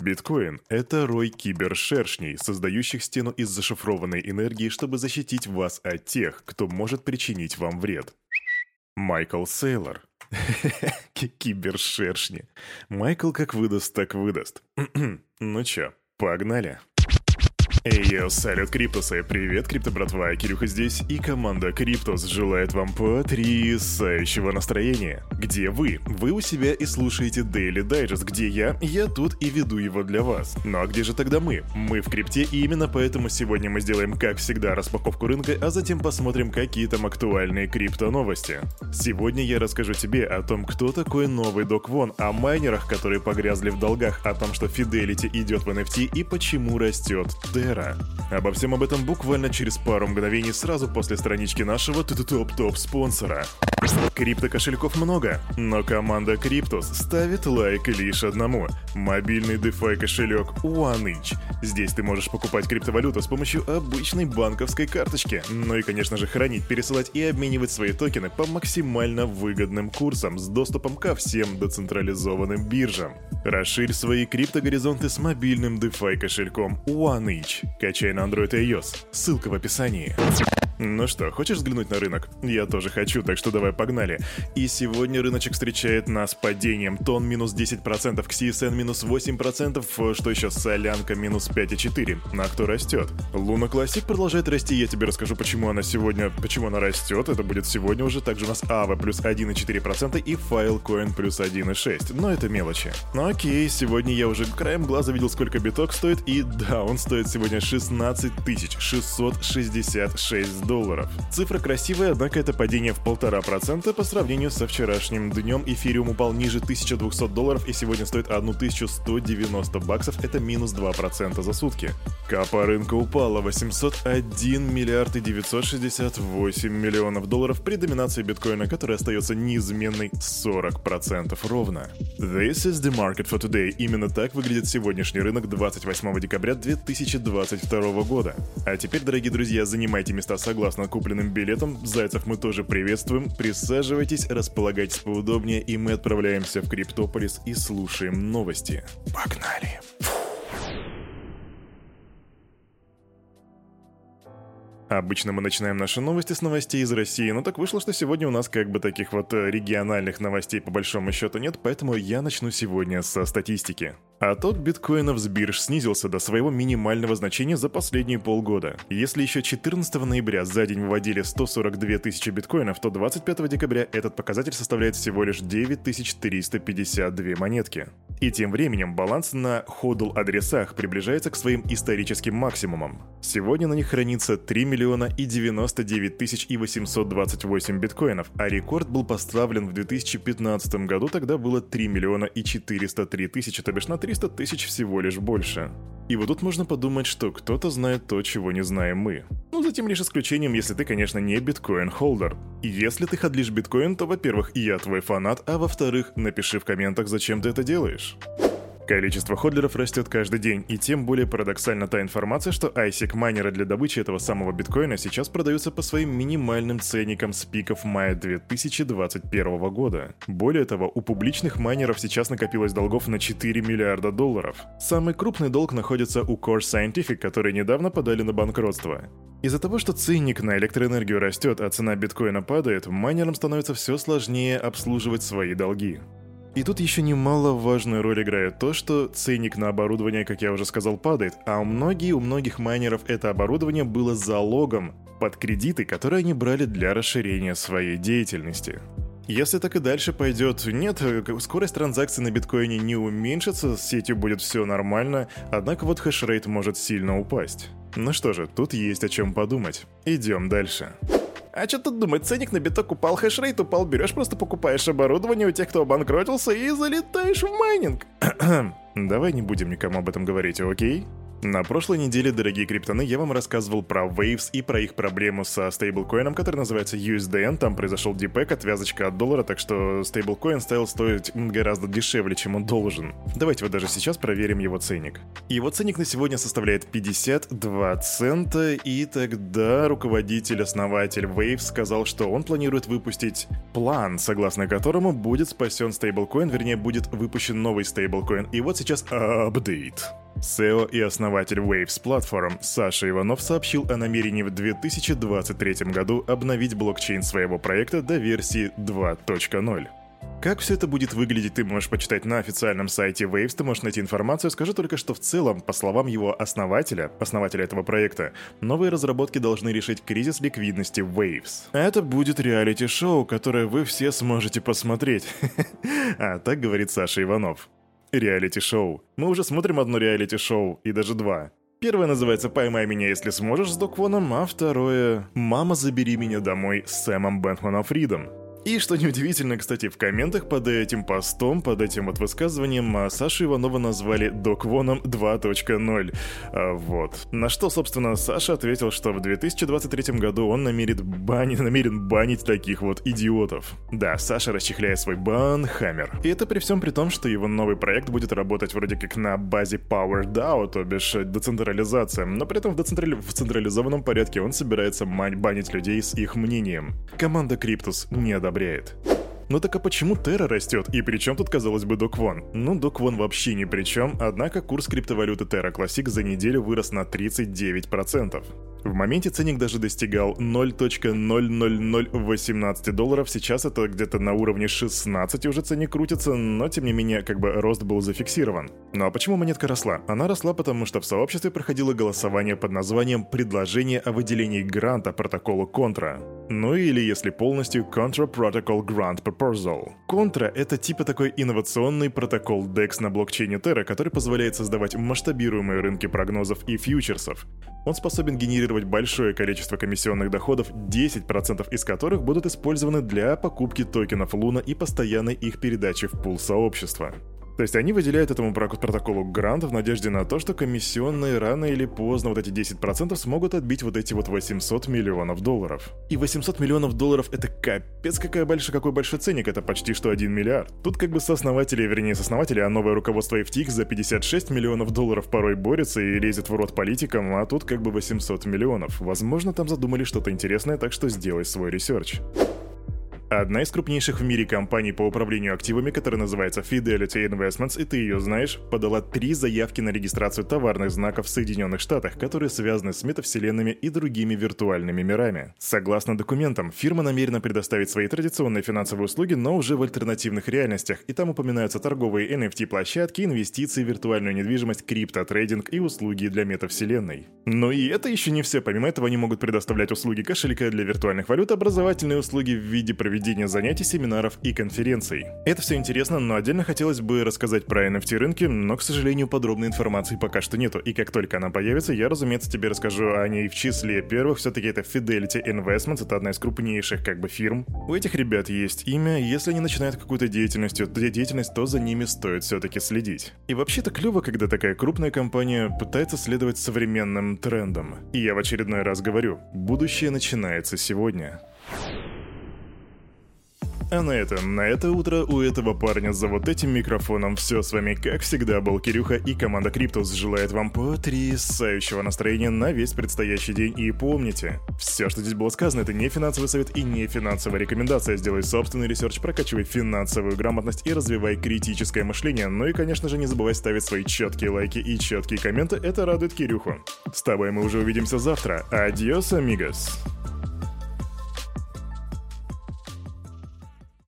Биткоин – это рой кибершершней, создающих стену из зашифрованной энергии, чтобы защитить вас от тех, кто может причинить вам вред. Майкл Сейлор. Кибершершни. Майкл как выдаст, так выдаст. ну чё, погнали. Эй, салют, Криптусы! Привет, Крипто братва, Кирюха здесь, и команда Криптус желает вам потрясающего настроения. Где вы? Вы у себя и слушаете Daily Digest, где я? Я тут и веду его для вас. Ну а где же тогда мы? Мы в крипте, и именно поэтому сегодня мы сделаем, как всегда, распаковку рынка, а затем посмотрим, какие там актуальные крипто-новости. Сегодня я расскажу тебе о том, кто такой новый Док Вон, о майнерах, которые погрязли в долгах, о том, что Fidelity идет в NFT и почему растет Terra. Сфера. Обо всем об этом буквально через пару мгновений сразу после странички нашего топ-топ спонсора. Крипто-кошельков много, но команда Криптус ставит лайк лишь одному – мобильный DeFi кошелек OneInch. Здесь ты можешь покупать криптовалюту с помощью обычной банковской карточки, ну и, конечно же, хранить, пересылать и обменивать свои токены по максимально выгодным курсам с доступом ко всем децентрализованным биржам. Расширь свои криптогоризонты с мобильным DeFi кошельком OneInch. Качай на Android и iOS. Ссылка в описании. Ну что, хочешь взглянуть на рынок? Я тоже хочу, так что давай погнали. И сегодня рыночек встречает нас падением. Тон минус 10%, CSN минус 8%, что еще, Солянка минус 5,4%. На кто растет? Луна Классик продолжает расти, я тебе расскажу, почему она сегодня, почему она растет. Это будет сегодня уже. Также у нас Ава плюс 1,4% и Filecoin плюс 1,6%. Но это мелочи. Ну окей, сегодня я уже краем глаза видел, сколько биток стоит, и да, он стоит сегодня 16 666 долларов. Цифра красивая, однако это падение в полтора процента по сравнению со вчерашним днем. Эфириум упал ниже 1200 долларов и сегодня стоит 1190 баксов, это минус 2% за сутки. Капа рынка упала 801 миллиард и 968 миллионов долларов при доминации биткоина, которая остается неизменной 40% ровно. This is the market for today. Именно так выглядит сегодняшний рынок 28 декабря 2022 года. А теперь, дорогие друзья, занимайте места согласно согласно купленным билетам, зайцев мы тоже приветствуем. Присаживайтесь, располагайтесь поудобнее, и мы отправляемся в Криптополис и слушаем новости. Погнали! Обычно мы начинаем наши новости с новостей из России, но так вышло, что сегодня у нас как бы таких вот э, региональных новостей по большому счету нет, поэтому я начну сегодня со статистики. Отток биткоинов с бирж снизился до своего минимального значения за последние полгода. Если еще 14 ноября за день выводили 142 тысячи биткоинов, то 25 декабря этот показатель составляет всего лишь 9352 монетки. И тем временем баланс на ходл адресах приближается к своим историческим максимумам. Сегодня на них хранится 3 миллиона и 99 тысяч и 828 биткоинов, а рекорд был поставлен в 2015 году, тогда было 3 миллиона и 403 тысячи, то бишь на 300 тысяч всего лишь больше. И вот тут можно подумать, что кто-то знает то, чего не знаем мы. Ну, за тем лишь исключением, если ты, конечно, не биткоин-холдер. Если ты ходлишь биткоин, то, во-первых, я твой фанат, а во-вторых, напиши в комментах, зачем ты это делаешь. Количество ходлеров растет каждый день, и тем более парадоксальна та информация, что ISIC майнеры для добычи этого самого биткоина сейчас продаются по своим минимальным ценникам с пиков мая 2021 года. Более того, у публичных майнеров сейчас накопилось долгов на 4 миллиарда долларов. Самый крупный долг находится у Core Scientific, которые недавно подали на банкротство. Из-за того, что ценник на электроэнергию растет, а цена биткоина падает, майнерам становится все сложнее обслуживать свои долги. И тут еще немаловажную роль играет то, что ценник на оборудование, как я уже сказал, падает, а у многих, у многих майнеров это оборудование было залогом под кредиты, которые они брали для расширения своей деятельности. Если так и дальше пойдет, нет, скорость транзакций на биткоине не уменьшится, с сетью будет все нормально, однако вот хешрейт может сильно упасть. Ну что же, тут есть о чем подумать. Идем дальше. А что тут думать, ценник на биток упал, хешрейт упал, берешь просто покупаешь оборудование у тех, кто обанкротился и залетаешь в майнинг. Давай не будем никому об этом говорить, окей? На прошлой неделе, дорогие криптоны, я вам рассказывал про Waves и про их проблему со стейблкоином, который называется USDN. Там произошел depeg, отвязочка от доллара, так что стейблкоин стал стоить гораздо дешевле, чем он должен. Давайте вот даже сейчас проверим его ценник. Его ценник на сегодня составляет 52 цента, и тогда руководитель-основатель Waves сказал, что он планирует выпустить план, согласно которому будет спасен стейблкоин, вернее, будет выпущен новый стейблкоин. И вот сейчас апдейт. SEO и основатель Waves Platform Саша Иванов сообщил о намерении в 2023 году обновить блокчейн своего проекта до версии 2.0. Как все это будет выглядеть, ты можешь почитать на официальном сайте Waves, ты можешь найти информацию. Скажу только, что в целом, по словам его основателя, основателя этого проекта, новые разработки должны решить кризис ликвидности Waves. Это будет реалити-шоу, которое вы все сможете посмотреть. А так говорит Саша Иванов. Реалити-шоу. Мы уже смотрим одно реалити-шоу, и даже два. Первое называется «Поймай меня, если сможешь» с Доквоном, а второе «Мама, забери меня домой» с Сэмом Бэнкманом Фридом. И что неудивительно, кстати, в комментах под этим постом, под этим вот высказыванием а, Сашу Иванова назвали Доквоном 2.0. А, вот. На что, собственно, Саша ответил, что в 2023 году он намерен, бани, намерен банить таких вот идиотов. Да, Саша расчехляет свой бан Хаммер. И это при всем при том, что его новый проект будет работать вроде как на базе Power DAO, то бишь децентрализация, но при этом в, децентрали... в централизованном порядке он собирается банить людей с их мнением. Команда Криптус не одобряет одобряет. Ну так а почему Терра растет? И при чем тут, казалось бы, Доквон? Ну, Доквон вообще ни при чем, однако курс криптовалюты Terra Classic за неделю вырос на 39%. В моменте ценник даже достигал 0.00018 долларов, сейчас это где-то на уровне 16 уже ценник крутится, но тем не менее как бы рост был зафиксирован. Ну а почему монетка росла? Она росла потому, что в сообществе проходило голосование под названием «Предложение о выделении гранта протоколу Контра». Ну или если полностью Contra Protocol Grant Proposal. Контра — это типа такой инновационный протокол DEX на блокчейне Terra, который позволяет создавать масштабируемые рынки прогнозов и фьючерсов. Он способен генерировать большое количество комиссионных доходов, 10% из которых будут использованы для покупки токенов Луна и постоянной их передачи в пул сообщества. То есть они выделяют этому протоколу грант в надежде на то, что комиссионные рано или поздно вот эти 10% смогут отбить вот эти вот 800 миллионов долларов. И 800 миллионов долларов это капец какая большая, какой большой ценник, это почти что 1 миллиард. Тут как бы сооснователи, вернее сооснователи, а новое руководство FTX за 56 миллионов долларов порой борется и лезет в рот политикам, а тут как бы 800 миллионов. Возможно, там задумали что-то интересное, так что сделай свой research. Одна из крупнейших в мире компаний по управлению активами, которая называется Fidelity Investments, и ты ее знаешь, подала три заявки на регистрацию товарных знаков в Соединенных Штатах, которые связаны с метавселенными и другими виртуальными мирами. Согласно документам, фирма намерена предоставить свои традиционные финансовые услуги, но уже в альтернативных реальностях, и там упоминаются торговые NFT-площадки, инвестиции, виртуальную недвижимость, криптотрейдинг и услуги для метавселенной. Но и это еще не все. Помимо этого, они могут предоставлять услуги кошелька для виртуальных валют, образовательные услуги в виде проведения проведения занятий, семинаров и конференций. Это все интересно, но отдельно хотелось бы рассказать про NFT рынки, но, к сожалению, подробной информации пока что нету. И как только она появится, я, разумеется, тебе расскажу о ней в числе первых. Все-таки это Fidelity Investments, это одна из крупнейших как бы фирм. У этих ребят есть имя, если они начинают какую-то деятельность, то деятельность, то за ними стоит все-таки следить. И вообще-то клево, когда такая крупная компания пытается следовать современным трендам. И я в очередной раз говорю, будущее начинается сегодня. А на этом, на это утро у этого парня за вот этим микрофоном все с вами, как всегда, был Кирюха и команда Криптус желает вам потрясающего настроения на весь предстоящий день. И помните, все, что здесь было сказано, это не финансовый совет и не финансовая рекомендация. Сделай собственный research, прокачивай финансовую грамотность и развивай критическое мышление. Ну и, конечно же, не забывай ставить свои четкие лайки и четкие комменты, это радует Кирюху. С тобой мы уже увидимся завтра. Адьос, амигос.